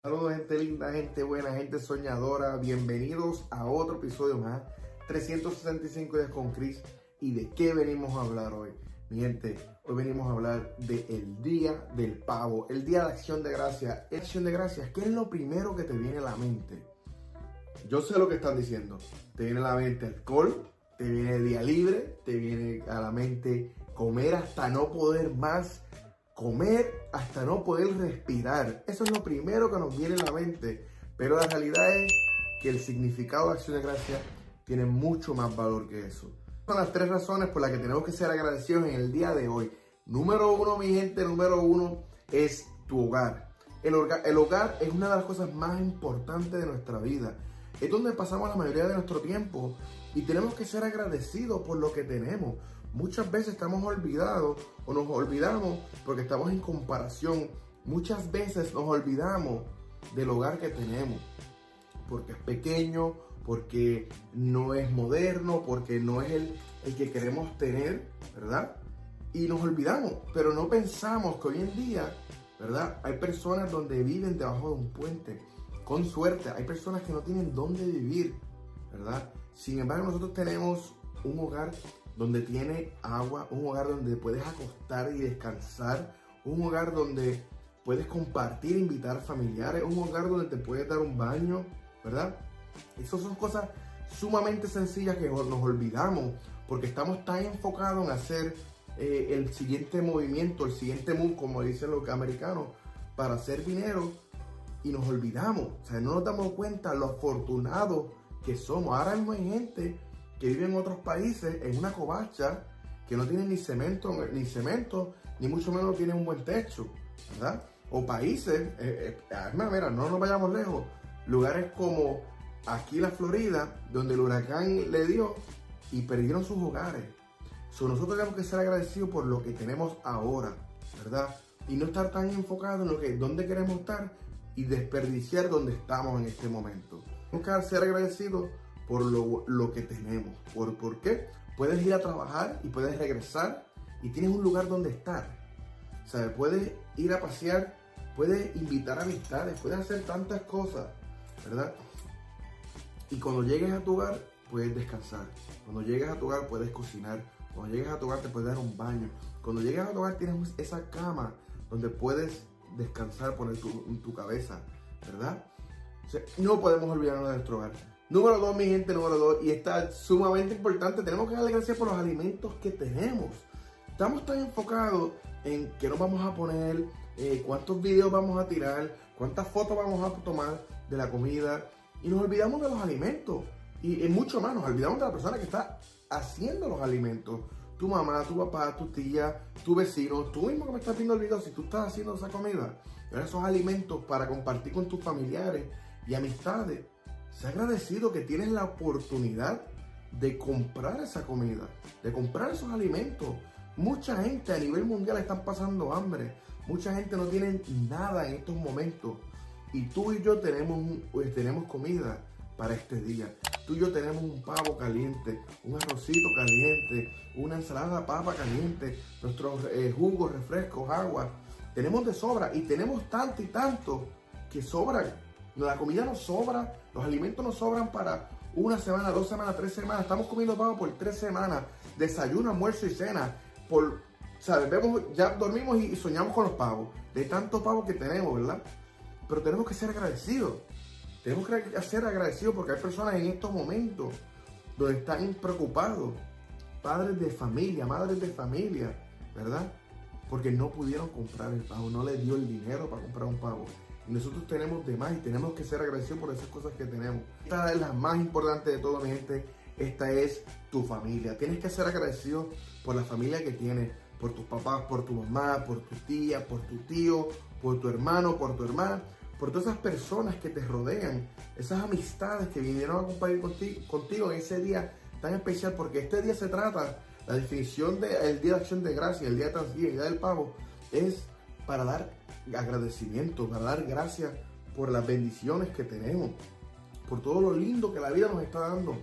Saludos gente linda, gente buena, gente soñadora. Bienvenidos a otro episodio más. 365 días con Chris. ¿Y de qué venimos a hablar hoy? Mi gente, hoy venimos a hablar del Día del Pavo, el Día de Acción de Gracias. Acción de Gracias, ¿qué es lo primero que te viene a la mente? Yo sé lo que están diciendo. Te viene a la mente alcohol, te viene día libre, te viene a la mente comer hasta no poder más, comer hasta no poder respirar. Eso es lo primero que nos viene a la mente. Pero la realidad es que el significado de acción de gracias tiene mucho más valor que eso. Son las tres razones por las que tenemos que ser agradecidos en el día de hoy. Número uno, mi gente, número uno es tu hogar. El, hogar. el hogar es una de las cosas más importantes de nuestra vida. Es donde pasamos la mayoría de nuestro tiempo y tenemos que ser agradecidos por lo que tenemos. Muchas veces estamos olvidados o nos olvidamos porque estamos en comparación. Muchas veces nos olvidamos del hogar que tenemos porque es pequeño, porque no es moderno, porque no es el, el que queremos tener, ¿verdad? Y nos olvidamos, pero no pensamos que hoy en día, ¿verdad? Hay personas donde viven debajo de un puente. Con suerte, hay personas que no tienen dónde vivir, ¿verdad? Sin embargo, nosotros tenemos un hogar donde tiene agua, un hogar donde puedes acostar y descansar, un hogar donde puedes compartir, invitar familiares, un hogar donde te puedes dar un baño, ¿verdad? Esas son cosas sumamente sencillas que nos olvidamos porque estamos tan enfocados en hacer eh, el siguiente movimiento, el siguiente move, como dicen los americanos, para hacer dinero y nos olvidamos. O sea, no nos damos cuenta lo afortunados que somos. Ahora mismo hay gente que vive en otros países en una covacha que no tiene ni cemento, ni cemento, ni mucho menos tiene un buen techo, ¿verdad? O países, eh, eh, mira, no nos vayamos lejos, lugares como aquí la Florida, donde el huracán le dio y perdieron sus hogares. So, nosotros tenemos que ser agradecidos por lo que tenemos ahora, ¿verdad? Y no estar tan enfocados en lo que, dónde queremos estar y desperdiciar donde estamos en este momento. Que ser agradecidos por lo, lo, que tenemos. ¿Por, ¿Por qué? Puedes ir a trabajar y puedes regresar y tienes un lugar donde estar. ¿Sabes? Puedes ir a pasear, puedes invitar amistades, puedes hacer tantas cosas, ¿verdad? Y cuando llegues a tu hogar, puedes descansar. Cuando llegues a tu hogar, puedes cocinar. Cuando llegues a tu hogar, te puedes dar un baño. Cuando llegues a tu hogar, tienes esa cama donde puedes descansar, poner tu, tu cabeza, ¿verdad? O sea, no podemos olvidarnos de nuestro hogar. Número dos, mi gente, número dos, y está sumamente importante, tenemos que darle gracias por los alimentos que tenemos. Estamos tan enfocados en qué nos vamos a poner, eh, cuántos videos vamos a tirar, cuántas fotos vamos a tomar de la comida, y nos olvidamos de los alimentos. Y, y mucho más, nos olvidamos de la persona que está haciendo los alimentos. Tu mamá, tu papá, tu tía, tu vecino, tú mismo que me estás viendo el video, si tú estás haciendo esa comida, esos alimentos para compartir con tus familiares y amistades Sé agradecido que tienes la oportunidad de comprar esa comida, de comprar esos alimentos. Mucha gente a nivel mundial están pasando hambre. Mucha gente no tiene nada en estos momentos. Y tú y yo tenemos, pues, tenemos comida para este día. Tú y yo tenemos un pavo caliente, un arrocito caliente, una ensalada papa caliente, nuestros eh, jugos, refrescos, agua. Tenemos de sobra y tenemos tanto y tanto que sobran la comida nos sobra, los alimentos nos sobran para una semana, dos semanas, tres semanas. Estamos comiendo pavo por tres semanas. Desayuno, almuerzo y cena. Por, ¿sabes? Ya dormimos y soñamos con los pavos. De tantos pavos que tenemos, ¿verdad? Pero tenemos que ser agradecidos. Tenemos que ser agradecidos porque hay personas en estos momentos donde están preocupados. Padres de familia, madres de familia, ¿verdad? Porque no pudieron comprar el pavo, no les dio el dinero para comprar un pavo. Nosotros tenemos de más y tenemos que ser agradecidos por esas cosas que tenemos. Esta es la más importante de todo, mi gente. Esta es tu familia. Tienes que ser agradecido por la familia que tienes, por tus papás, por tu mamá, por tu tía, por tu tío, por tu hermano, por tu hermana, por todas esas personas que te rodean, esas amistades que vinieron a compartir contigo, en ese día tan especial, porque este día se trata, la definición del Día de Acción de Gracia, el Día de Thanksgiving, el Día del Pavo, es para dar agradecimiento, para dar gracias por las bendiciones que tenemos, por todo lo lindo que la vida nos está dando.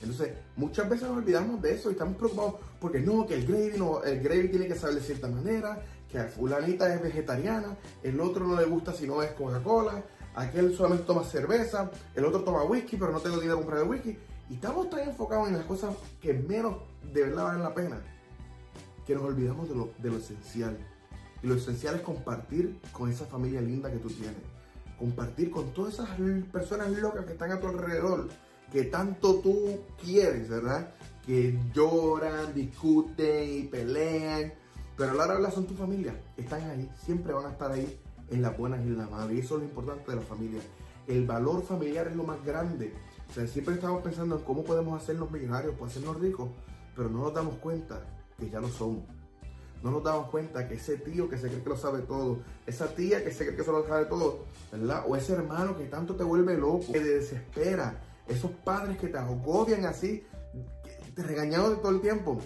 Entonces, muchas veces nos olvidamos de eso y estamos preocupados porque no, que el gravy, no, el gravy tiene que saber de cierta manera, que a fulanita es vegetariana, el otro no le gusta si no es Coca-Cola, aquel solamente toma cerveza, el otro toma whisky, pero no tengo dinero para comprar el whisky. Y estamos tan enfocados en las cosas que menos de verdad valen la pena, que nos olvidamos de lo, de lo esencial. Y lo esencial es compartir con esa familia linda que tú tienes. Compartir con todas esas personas locas que están a tu alrededor, que tanto tú quieres, ¿verdad? Que lloran, discuten y pelean. Pero a la verdad son tu familia. Están ahí, siempre van a estar ahí en las buenas y en las malas. Y eso es lo importante de la familia. El valor familiar es lo más grande. O sea, siempre estamos pensando en cómo podemos hacernos millonarios, pues hacernos ricos, pero no nos damos cuenta que ya lo somos. No nos damos cuenta que ese tío que se cree que lo sabe todo, esa tía que se cree que solo sabe todo, ¿verdad? O ese hermano que tanto te vuelve loco, que te desespera, esos padres que te agobian así, te regañado de todo el tiempo.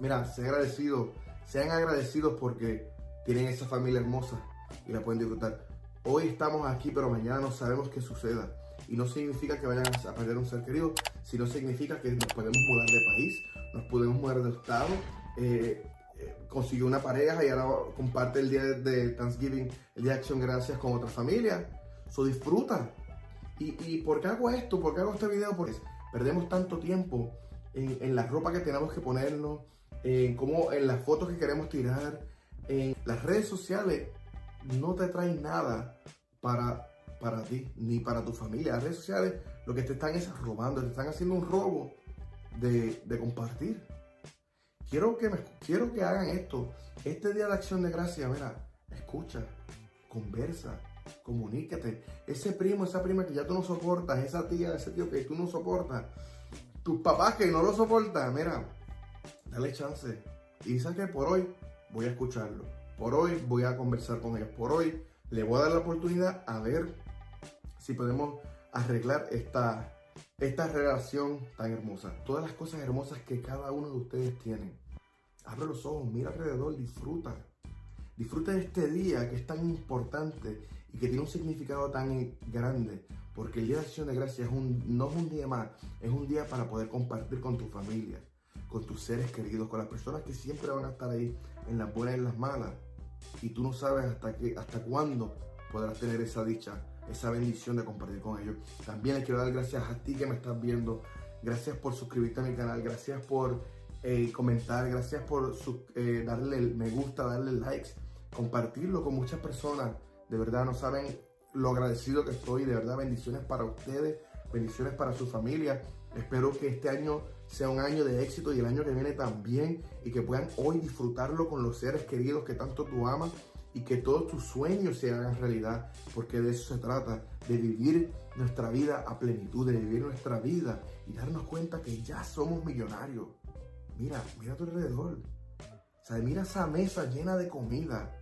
Mira, sean agradecidos, sean agradecidos porque tienen esa familia hermosa y la pueden disfrutar. Hoy estamos aquí, pero mañana no sabemos qué suceda. Y no significa que vayan a perder un ser querido, sino significa que nos podemos mudar de país, nos podemos mudar de estado. Eh, consiguió una pareja y ahora comparte el día de Thanksgiving, el día de acción gracias con otra familia. So disfruta. ¿Y, ¿Y por qué hago esto? ¿Por qué hago este video? Porque perdemos tanto tiempo en, en la ropa que tenemos que ponernos, en, en las fotos que queremos tirar, en las redes sociales no te traen nada para, para ti ni para tu familia. Las redes sociales lo que te están es robando, te están haciendo un robo de, de compartir. Quiero que, me, quiero que hagan esto. Este día de acción de gracia, mira, escucha, conversa, comunícate. Ese primo, esa prima que ya tú no soportas, esa tía, ese tío que tú no soportas, tus papás que no lo soportan, mira, dale chance. Y sabes que por hoy voy a escucharlo. Por hoy voy a conversar con ellos. Por hoy le voy a dar la oportunidad a ver si podemos arreglar esta, esta relación tan hermosa. Todas las cosas hermosas que cada uno de ustedes tienen. Abre los ojos, mira alrededor, disfruta. Disfruta de este día que es tan importante y que tiene un significado tan grande. Porque el Día de Acción de Gracias es un, no es un día más, es un día para poder compartir con tu familia, con tus seres queridos, con las personas que siempre van a estar ahí en las buenas y en las malas y tú no sabes hasta, qué, hasta cuándo podrás tener esa dicha, esa bendición de compartir con ellos. También le quiero dar gracias a ti que me estás viendo. Gracias por suscribirte a mi canal, gracias por eh, comentar, gracias por eh, darle el me gusta, darle likes, compartirlo con muchas personas. De verdad no saben lo agradecido que estoy, de verdad bendiciones para ustedes, bendiciones para su familia. Espero que este año sea un año de éxito y el año que viene también y que puedan hoy disfrutarlo con los seres queridos que tanto tú amas y que todos tus sueños se hagan realidad, porque de eso se trata, de vivir nuestra vida a plenitud, de vivir nuestra vida y darnos cuenta que ya somos millonarios. Mira, mira a tu alrededor. O mira esa mesa llena de comida.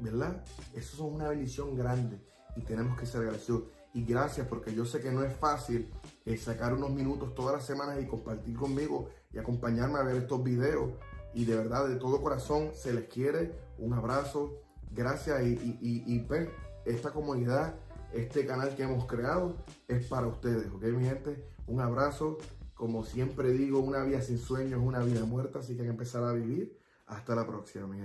¿Verdad? Eso es una bendición grande y tenemos que ser agradecidos y gracias porque yo sé que no es fácil eh, sacar unos minutos todas las semanas y compartir conmigo y acompañarme a ver estos videos. Y de verdad, de todo corazón, se les quiere. Un abrazo. Gracias. Y, y, pues, esta comunidad, este canal que hemos creado es para ustedes. ¿Ok, mi gente? Un abrazo. Como siempre digo, una vida sin sueños es una vida muerta. Así que hay que empezar a vivir. Hasta la próxima, mi gente.